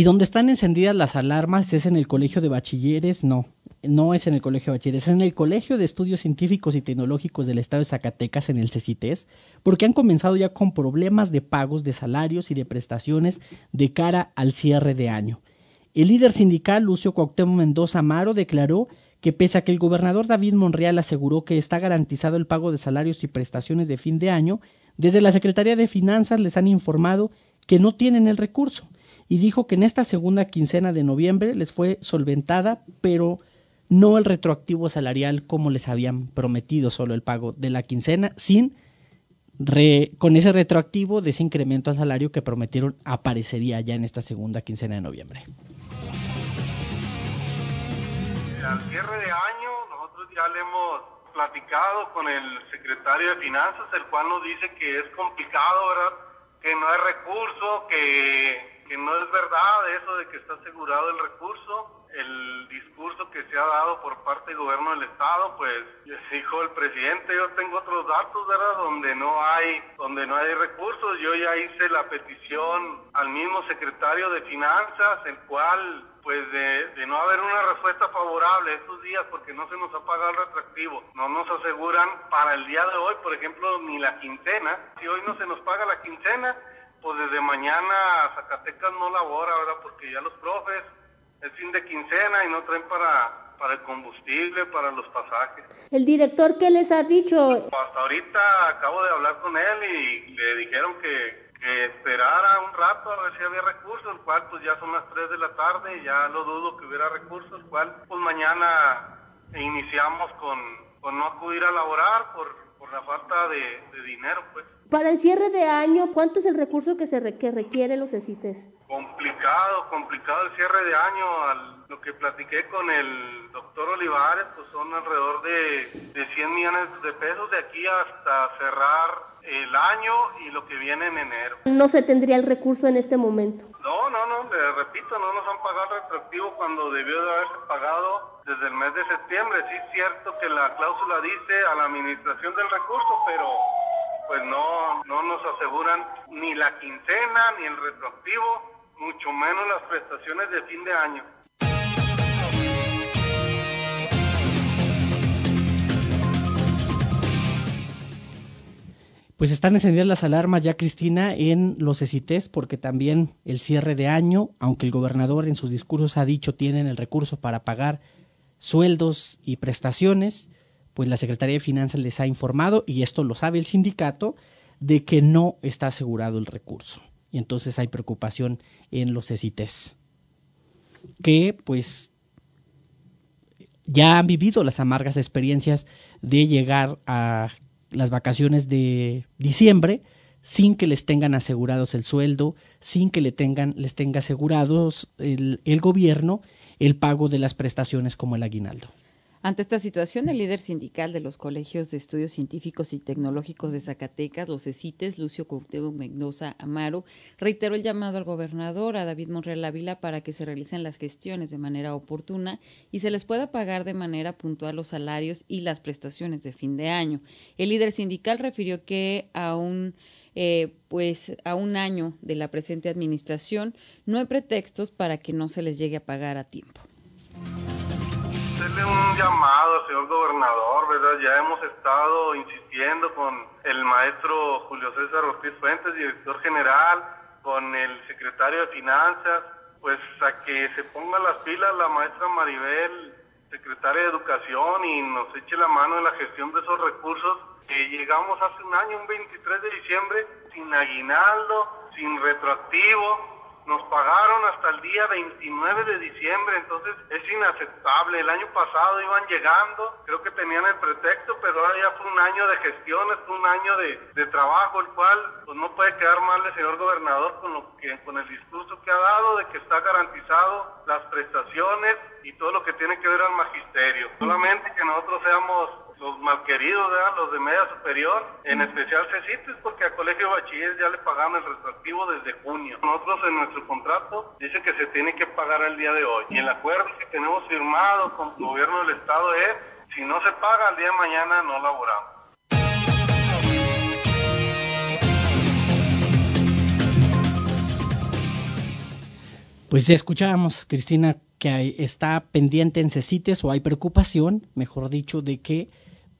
Y donde están encendidas las alarmas es en el Colegio de Bachilleres, no, no es en el Colegio de Bachilleres, es en el Colegio de Estudios Científicos y Tecnológicos del Estado de Zacatecas, en el CECITES, porque han comenzado ya con problemas de pagos de salarios y de prestaciones de cara al cierre de año. El líder sindical, Lucio Cuauhtémoc Mendoza Amaro, declaró que pese a que el gobernador David Monreal aseguró que está garantizado el pago de salarios y prestaciones de fin de año, desde la Secretaría de Finanzas les han informado que no tienen el recurso y dijo que en esta segunda quincena de noviembre les fue solventada, pero no el retroactivo salarial como les habían prometido, solo el pago de la quincena, sin con ese retroactivo de ese incremento al salario que prometieron aparecería ya en esta segunda quincena de noviembre. Al cierre de año nosotros ya le hemos platicado con el secretario de Finanzas, el cual nos dice que es complicado, ¿verdad? Que no hay recurso, que que no es verdad eso de que está asegurado el recurso. El discurso que se ha dado por parte del gobierno del estado, pues dijo el presidente, yo tengo otros datos, ¿verdad? Donde no hay, donde no hay recursos. Yo ya hice la petición al mismo secretario de finanzas, el cual pues de, de, no haber una respuesta favorable estos días porque no se nos ha pagado el retractivo, no nos aseguran para el día de hoy, por ejemplo, ni la quincena. Si hoy no se nos paga la quincena, pues desde mañana Zacatecas no labora, ¿verdad? Porque ya los profes es fin de quincena y no traen para, para el combustible, para los pasajes. ¿El director qué les ha dicho? Pues hasta ahorita acabo de hablar con él y le dijeron que, que esperara un rato a ver si había recursos, el cual pues ya son las 3 de la tarde y ya lo dudo que hubiera recursos, el cual pues mañana iniciamos con, con no acudir a laborar por, por la falta de, de dinero, pues. Para el cierre de año, ¿cuánto es el recurso que se que requieren los ECITES? Complicado, complicado el cierre de año. Al, lo que platiqué con el doctor Olivares, pues son alrededor de, de 100 millones de pesos de aquí hasta cerrar el año y lo que viene en enero. ¿No se tendría el recurso en este momento? No, no, no, le repito, no nos han pagado el retroactivo cuando debió de haberse pagado desde el mes de septiembre. Sí es cierto que la cláusula dice a la administración del recurso, pero pues no, no nos aseguran ni la quincena, ni el retroactivo, mucho menos las prestaciones de fin de año. Pues están encendidas las alarmas ya, Cristina, en los ECITES, porque también el cierre de año, aunque el gobernador en sus discursos ha dicho tienen el recurso para pagar sueldos y prestaciones, pues la Secretaría de Finanzas les ha informado, y esto lo sabe el sindicato, de que no está asegurado el recurso. Y entonces hay preocupación en los ECITES, que pues ya han vivido las amargas experiencias de llegar a las vacaciones de diciembre sin que les tengan asegurados el sueldo, sin que le tengan, les tenga asegurados el gobierno el pago de las prestaciones como el aguinaldo. Ante esta situación, el líder sindical de los colegios de estudios científicos y tecnológicos de Zacatecas, los ECITES, Lucio Cuauhtémoc Mendoza Amaro, reiteró el llamado al gobernador, a David Monreal Ávila, para que se realicen las gestiones de manera oportuna y se les pueda pagar de manera puntual los salarios y las prestaciones de fin de año. El líder sindical refirió que aún eh, pues a un año de la presente administración no hay pretextos para que no se les llegue a pagar a tiempo hacerle un llamado señor gobernador, ¿verdad? Ya hemos estado insistiendo con el maestro Julio César Ortiz Fuentes, director general, con el secretario de Finanzas, pues a que se ponga las pilas la maestra Maribel, secretaria de Educación, y nos eche la mano en la gestión de esos recursos. Llegamos hace un año, un 23 de diciembre, sin aguinaldo, sin retroactivo, nos pagaron hasta el día 29 de diciembre, entonces es inaceptable. El año pasado iban llegando, creo que tenían el pretexto, pero ahora ya fue un año de gestiones, fue un año de, trabajo, el cual pues no puede quedar mal el señor gobernador con, lo que, con el discurso que ha dado de que está garantizado las prestaciones y todo lo que tiene que ver al magisterio. Solamente que nosotros seamos los malqueridos, los de media superior, en especial CECITES, porque al colegio de bachilleres ya le pagaron el retroactivo desde junio. Nosotros en nuestro contrato dice que se tiene que pagar al día de hoy. Y el acuerdo que tenemos firmado con el gobierno del estado es, si no se paga al día de mañana, no laboramos. Pues escuchábamos, Cristina, que está pendiente en CECITES o hay preocupación, mejor dicho, de que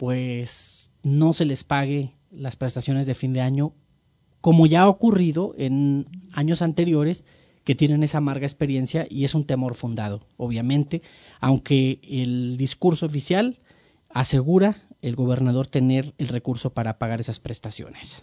pues no se les pague las prestaciones de fin de año, como ya ha ocurrido en años anteriores, que tienen esa amarga experiencia y es un temor fundado, obviamente, aunque el discurso oficial asegura el gobernador tener el recurso para pagar esas prestaciones.